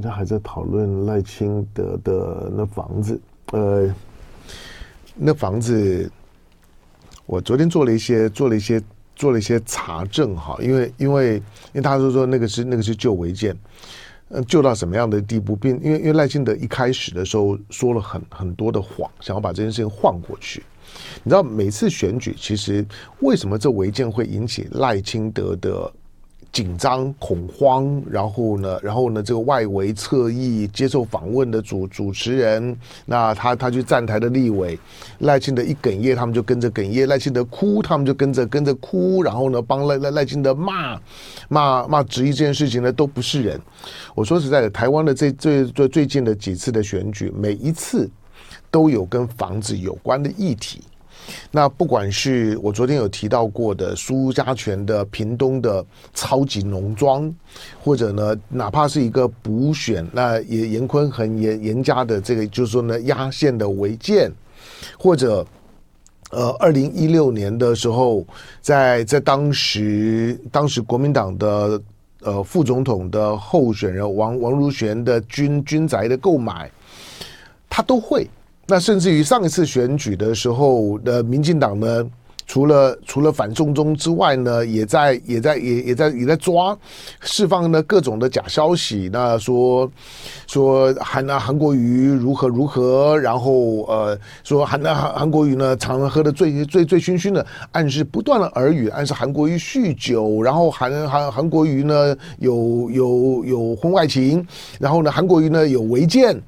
他还在讨论赖清德的那房子，呃，那房子，我昨天做了一些做了一些做了一些查证哈，因为因为因为大家都说那个是那个是旧违建，嗯，旧到什么样的地步？并因为因为赖清德一开始的时候说了很很多的谎，想要把这件事情晃过去。你知道每次选举，其实为什么这违建会引起赖清德的紧张恐慌？然后呢，然后呢，这个外围侧翼接受访问的主主持人，那他他去站台的立委赖清德一哽咽，他们就跟着哽咽；赖清德哭，他们就跟着跟着哭。然后呢，帮赖赖赖清德骂骂骂质疑这件事情呢，都不是人。我说实在的，台湾的这最最最近的几次的选举，每一次都有跟房子有关的议题。那不管是我昨天有提到过的苏家泉的屏东的超级农庄，或者呢，哪怕是一个补选，那也严坤恒严严家的这个，就是说呢，压线的违建，或者呃，二零一六年的时候，在在当时当时国民党的呃副总统的候选人王王如玄的军军宅的购买，他都会。那甚至于上一次选举的时候的民进党呢，除了除了反送中之外呢，也在也在也也在也在抓释放呢各种的假消息。那说说韩啊韩国瑜如何如何，然后呃说韩啊韩国瑜呢常常喝的醉醉醉醺醺的，暗示不断的耳语，暗示韩国瑜酗酒，然后韩韩韩国瑜呢有有有婚外情，然后呢韩国瑜呢有违建，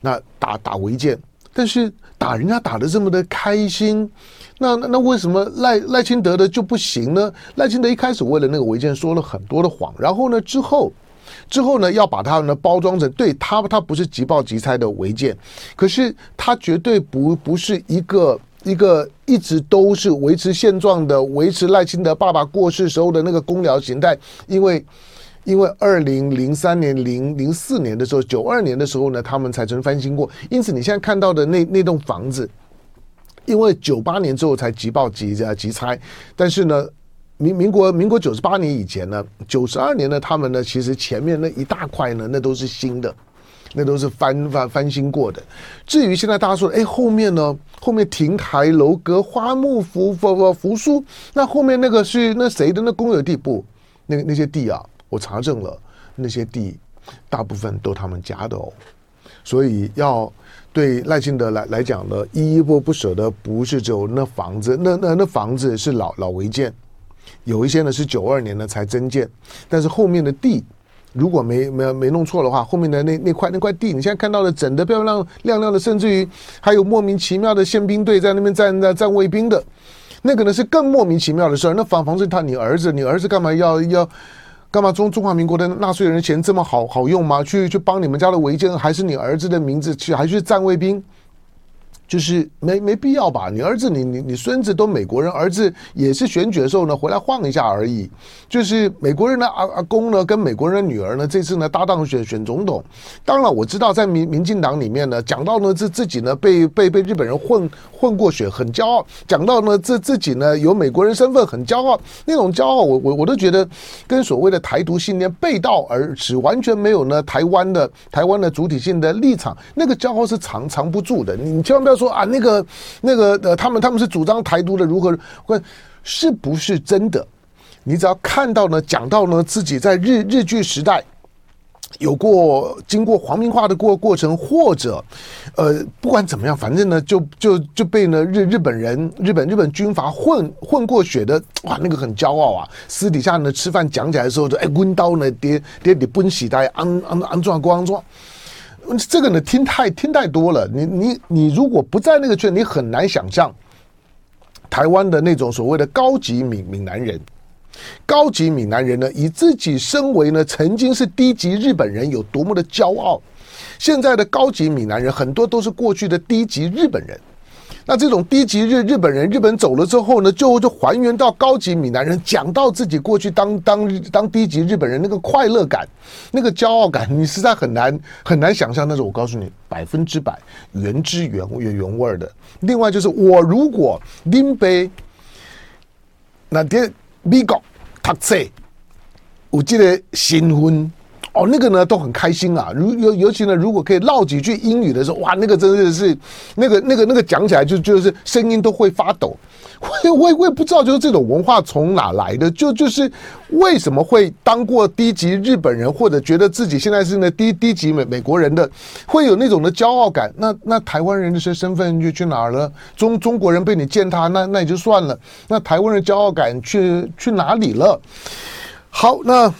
那打打违建。但是打人家打得这么的开心，那那为什么赖赖清德的就不行呢？赖清德一开始为了那个违建说了很多的谎，然后呢之后之后呢要把它呢包装成对他他不是即报即拆的违建，可是他绝对不不是一个一个一直都是维持现状的维持赖清德爸爸过世时候的那个公寮形态，因为。因为二零零三年、零零四年的时候，九二年的时候呢，他们才曾翻新过。因此，你现在看到的那那栋房子，因为九八年之后才即报即即拆。但是呢，民民国民国九十八年以前呢，九十二年呢，他们呢，其实前面那一大块呢，那都是新的，那都是翻翻翻新过的。至于现在大家说，哎，后面呢，后面亭台楼阁、花木扶扶扶疏，那后面那个是那谁的那公有地不？那那些地啊。我查证了，那些地大部分都他们家的哦，所以要对赖清德来来讲呢，依依不不舍的不是只有那房子，那那那房子是老老违建，有一些呢是九二年呢才增建，但是后面的地如果没没没弄错的话，后面的那那块那块地，你现在看到的整的漂亮亮亮的，甚至于还有莫名其妙的宪兵队在那边站在站卫兵的，那个呢是更莫名其妙的事儿。那房房子他你儿子，你儿子干嘛要要？干嘛中中华民国的纳税人钱这么好好用吗？去去帮你们家的违建，还是你儿子的名字去，还去站卫兵？就是没没必要吧？你儿子你你你孙子都美国人，儿子也是选举的时候呢回来晃一下而已。就是美国人的阿阿公呢跟美国人的女儿呢这次呢搭档选选总统。当然我知道在民民进党里面呢讲到呢自自己呢被被被日本人混混过血很骄傲，讲到呢自自己呢有美国人身份很骄傲，那种骄傲我我我都觉得跟所谓的台独信念背道而驰，完全没有呢台湾的台湾的主体性的立场，那个骄傲是藏藏不住的。你千万不要。说说啊，那个那个呃，他们他们是主张台独的，如何或是不是真的？你只要看到呢，讲到呢自己在日日据时代有过经过皇民化的过过程，或者呃，不管怎么样，反正呢就就就被呢日日本人日本日本军阀混混过血的，哇，那个很骄傲啊！私底下呢吃饭讲起来的时候，就哎，温刀呢跌跌你奔喜带安安安装光装。这个呢，听太听太多了。你你你，如果不在那个圈，你很难想象台湾的那种所谓的高级闽闽南人。高级闽南人呢，以自己身为呢曾经是低级日本人有多么的骄傲。现在的高级闽南人很多都是过去的低级日本人。那这种低级日日本人，日本走了之后呢，就就还原到高级闽南人，讲到自己过去当当当低级日本人那个快乐感，那个骄傲感，你实在很难很难想象。那种我告诉你，百分之百原汁原原原味的。另外就是，我如果林北那天美国读册，有这个新婚，哦，那个呢都很开心啊。如尤尤其呢，如果可以唠几句英语的时候，哇，那个真的是那个那个那个讲起来就就是声音都会发抖。我我我也不知道，就是这种文化从哪来的，就就是为什么会当过低级日本人，或者觉得自己现在是那低低级美美国人的，会有那种的骄傲感。那那台湾人的身身份就去哪儿了？中中国人被你践踏，那那也就算了。那台湾人骄傲感去去哪里了？好，那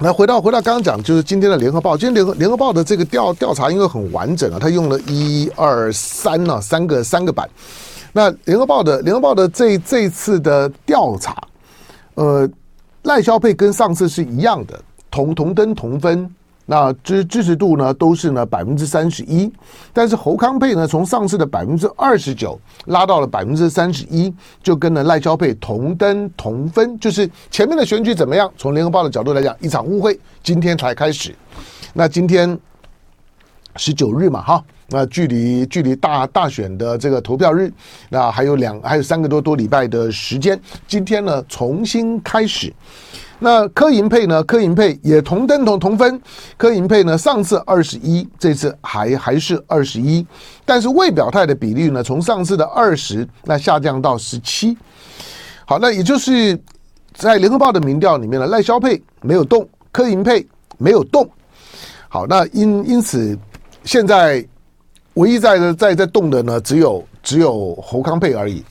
来回到回到刚刚讲，就是今天的联合报，今天联合联合报的这个调调查因为很完整啊，他用了一二三呢三个三个版。那联合报的联合报的这这次的调查，呃，赖萧佩跟上次是一样的，同同登同分，那支支持度呢都是呢百分之三十一，但是侯康配呢从上次的百分之二十九拉到了百分之三十一，就跟呢赖萧配同登同分，就是前面的选举怎么样？从联合报的角度来讲，一场误会，今天才开始。那今天十九日嘛，哈。那距离距离大大选的这个投票日，那还有两还有三个多多礼拜的时间。今天呢，重新开始。那柯银配呢？柯银配也同登同同分。柯银配呢，上次二十一，这次还还是二十一，但是未表态的比例呢，从上次的二十那下降到十七。好，那也就是在联合报的民调里面呢，赖萧配没有动，柯银配没有动。好，那因因此现在。唯一在在在动的呢，只有只有侯康佩而已。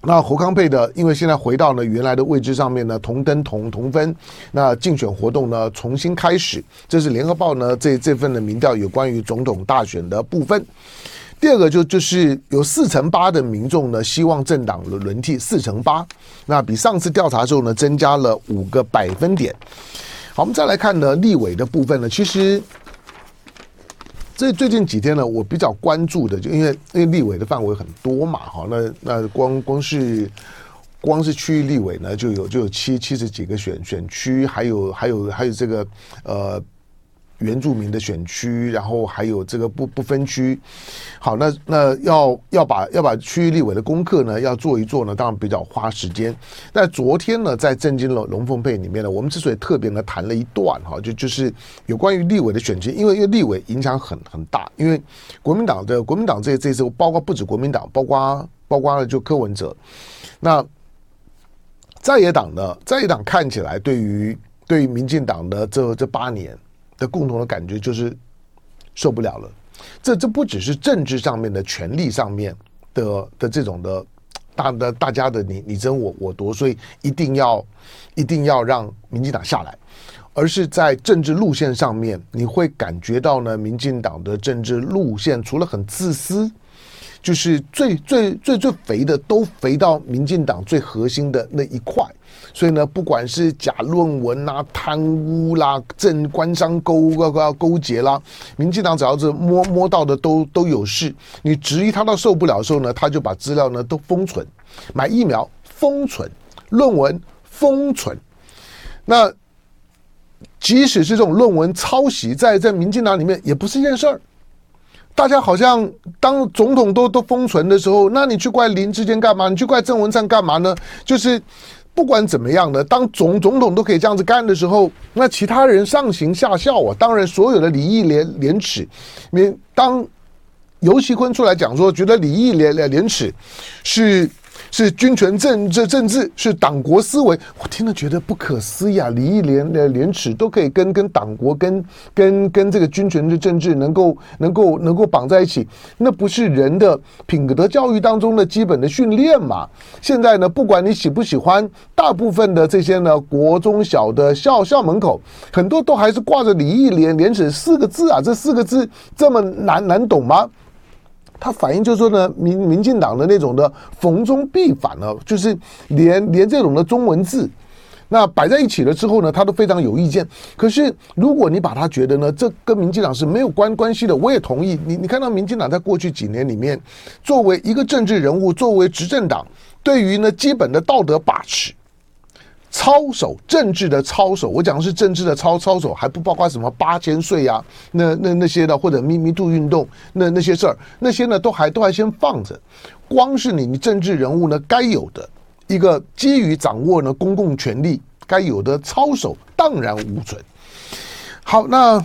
那侯康佩的，因为现在回到了原来的位置上面呢，同登同同分。那竞选活动呢，重新开始。这是联合报呢这这份的民调有关于总统大选的部分。第二个就就是有四成八的民众呢希望政党轮轮替，四成八，那比上次调查之后呢增加了五个百分点。好，我们再来看呢立委的部分呢，其实。这最近几天呢，我比较关注的，就因为因为立委的范围很多嘛，哈，那那光光是光是区域立委呢，就有就有七七十几个选选区，还有还有还有这个呃。原住民的选区，然后还有这个不不分区，好，那那要要把要把区域立委的功课呢，要做一做呢，当然比较花时间。但昨天呢，在政经龙龙凤配里面呢，我们之所以特别呢谈了一段哈，就就是有关于立委的选区，因为因为立委影响很很大，因为国民党的国民党这这次包括不止国民党，包括包括了就柯文哲，那在野党呢，在野党看起来对于对于民进党的这这八年。的共同的感觉就是受不了了，这这不只是政治上面的权力上面的的这种的大的大家的你你争我我夺，所以一定要一定要让民进党下来，而是在政治路线上面，你会感觉到呢，民进党的政治路线除了很自私。就是最最最最肥的，都肥到民进党最核心的那一块，所以呢，不管是假论文啦、贪污啦、政官商勾勾勾结啦，民进党只要是摸摸到的都都有事。你质疑他到受不了的时候呢，他就把资料呢都封存，买疫苗封存，论文封存。那即使是这种论文抄袭，在在民进党里面也不是一件事儿。大家好像当总统都都封存的时候，那你去怪林智坚干嘛？你去怪郑文灿干嘛呢？就是不管怎么样呢，当总总统都可以这样子干的时候，那其他人上行下效啊。当然，所有的礼义廉廉耻，你当游锡堃出来讲说，觉得礼义廉廉廉耻是。是君权政治政治是党国思维，我听了觉得不可思议啊！礼义廉的廉耻都可以跟跟党国跟跟跟这个君权的政治能够能够能够绑在一起，那不是人的品德教育当中的基本的训练嘛？现在呢，不管你喜不喜欢，大部分的这些呢，国中小的校校门口，很多都还是挂着礼义廉廉耻四个字啊！这四个字这么难难懂吗？它反映就是说呢，民民进党的那种的逢中必反呢，就是连连这种的中文字，那摆在一起了之后呢，他都非常有意见。可是如果你把他觉得呢，这跟民进党是没有关关系的，我也同意。你你看到民进党在过去几年里面，作为一个政治人物，作为执政党，对于呢基本的道德把持。操守政治的操守，我讲的是政治的操操守，还不包括什么八千岁呀，那那那些的，或者秘密度运动，那那些事儿，那些呢都还都还先放着。光是你你政治人物呢该有的一个基于掌握呢公共权力该有的操守，荡然无存。好，那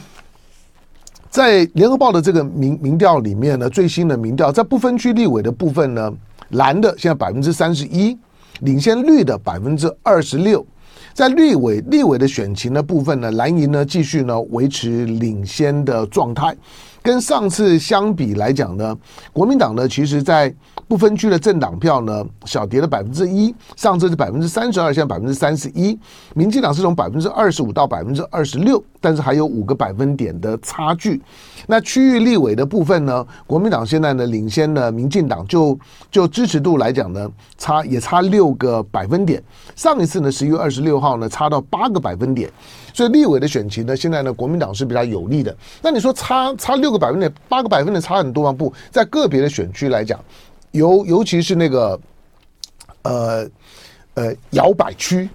在联合报的这个民民调里面呢，最新的民调在不分区立委的部分呢，蓝的现在百分之三十一，领先率的百分之二十六。在立委立委的选情的部分呢，蓝营呢继续呢维持领先的状态。跟上次相比来讲呢，国民党呢，其实在不分区的政党票呢，小跌了百分之一，上次是百分之三十二，现在百分之三十一。民进党是从百分之二十五到百分之二十六，但是还有五个百分点的差距。那区域立委的部分呢，国民党现在呢领先了民进党，就就支持度来讲呢，差也差六个百分点。上一次呢，十一月二十六号呢，差到八个百分点。所以立委的选情呢，现在呢，国民党是比较有利的。那你说差差六个百分点，八个百分点差很多吗？不在个别的选区来讲，尤尤其是那个呃呃摇摆区，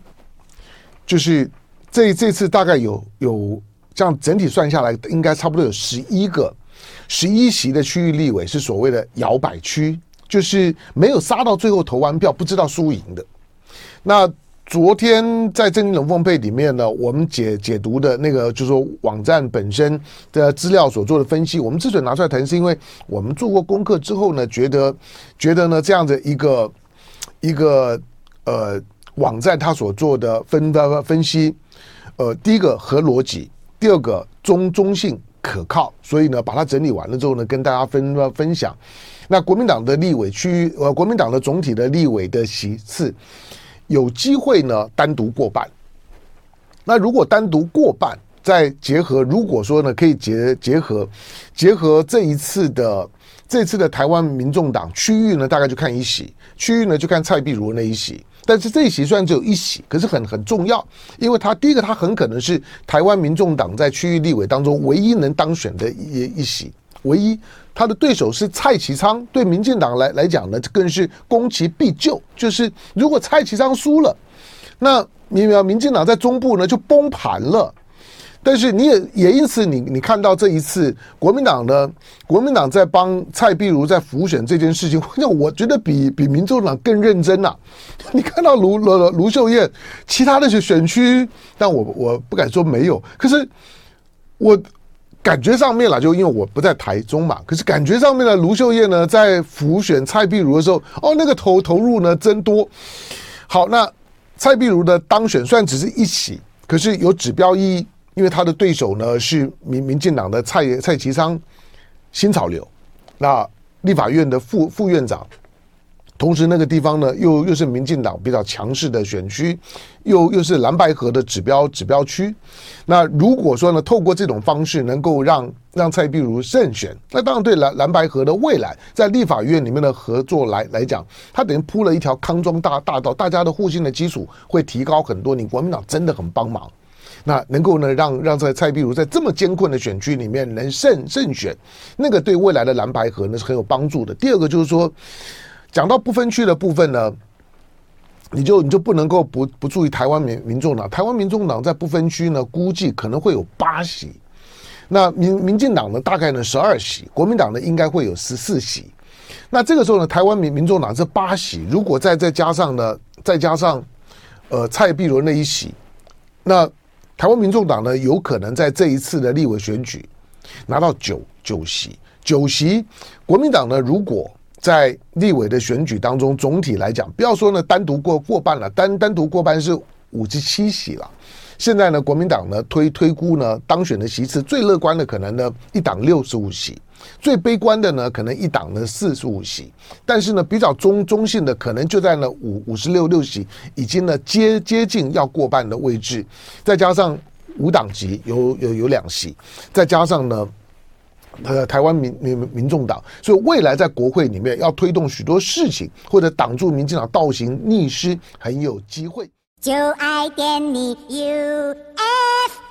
就是这这次大概有有这样整体算下来，应该差不多有十一个十一席的区域立委是所谓的摇摆区，就是没有杀到最后投完票不知道输赢的。那昨天在《正经龙凤配》里面呢，我们解解读的那个就是说网站本身的资料所做的分析，我们之所以拿出来谈，是因为我们做过功课之后呢，觉得觉得呢这样的一个一个呃网站它所做的分的分析，呃，第一个合逻辑，第二个中中性可靠，所以呢把它整理完了之后呢，跟大家分分享。那国民党的立委区域呃，国民党的总体的立委的席次。有机会呢，单独过半。那如果单独过半，再结合，如果说呢，可以结结合结合这一次的这次的台湾民众党区域呢，大概就看一席，区域呢就看蔡壁如那一席。但是这一席虽然只有一席，可是很很重要，因为他第一个，他很可能是台湾民众党在区域立委当中唯一能当选的一一席。唯一，他的对手是蔡其昌，对民进党来来讲呢，更是攻其必救。就是如果蔡其昌输了，那民民进党在中部呢就崩盘了。但是你也也因此你，你看到这一次国民党呢，国民党在帮蔡壁如在浮选这件事情，那我觉得比比民众党更认真呐、你看到卢卢卢秀燕其他的选选区，但我我不敢说没有，可是我。感觉上面了，就因为我不在台中嘛，可是感觉上面呢卢秀燕呢，在浮选蔡壁如的时候，哦，那个投投入呢增多。好，那蔡壁如的当选虽然只是一起，可是有指标意义，因为他的对手呢是民民进党的蔡蔡其昌，新潮流，那立法院的副副院长。同时，那个地方呢，又又是民进党比较强势的选区，又又是蓝白合的指标指标区。那如果说呢，透过这种方式能够让让蔡壁如胜选，那当然对蓝蓝白合的未来在立法院里面的合作来来讲，他等于铺了一条康庄大大道，大家的互信的基础会提高很多。你国民党真的很帮忙，那能够呢让让在蔡壁如在这么艰困的选区里面能胜胜选，那个对未来的蓝白合呢是很有帮助的。第二个就是说。讲到不分区的部分呢，你就你就不能够不不注意台湾民民众党。台湾民众党在不分区呢，估计可能会有八席。那民民进党呢，大概呢十二席。国民党呢，应该会有十四席。那这个时候呢，台湾民民众党这八席，如果再再加上呢，再加上呃蔡碧伦那一席，那台湾民众党呢，有可能在这一次的立委选举拿到九九席。九席，国民党呢，如果在立委的选举当中，总体来讲，不要说呢单独过过半了，单单独过半是五十七席了。现在呢，国民党呢推推估呢当选的席次最乐观的可能呢一党六十五席，最悲观的呢可能一党呢四十五席，但是呢比较中中性的可能就在呢五五十六六席，已经呢接接近要过半的位置，再加上五党籍有有有两席，再加上呢。呃，台湾民民民众党，所以未来在国会里面要推动许多事情，或者挡住民进党倒行逆施，很有机会。就爱点你 UFO。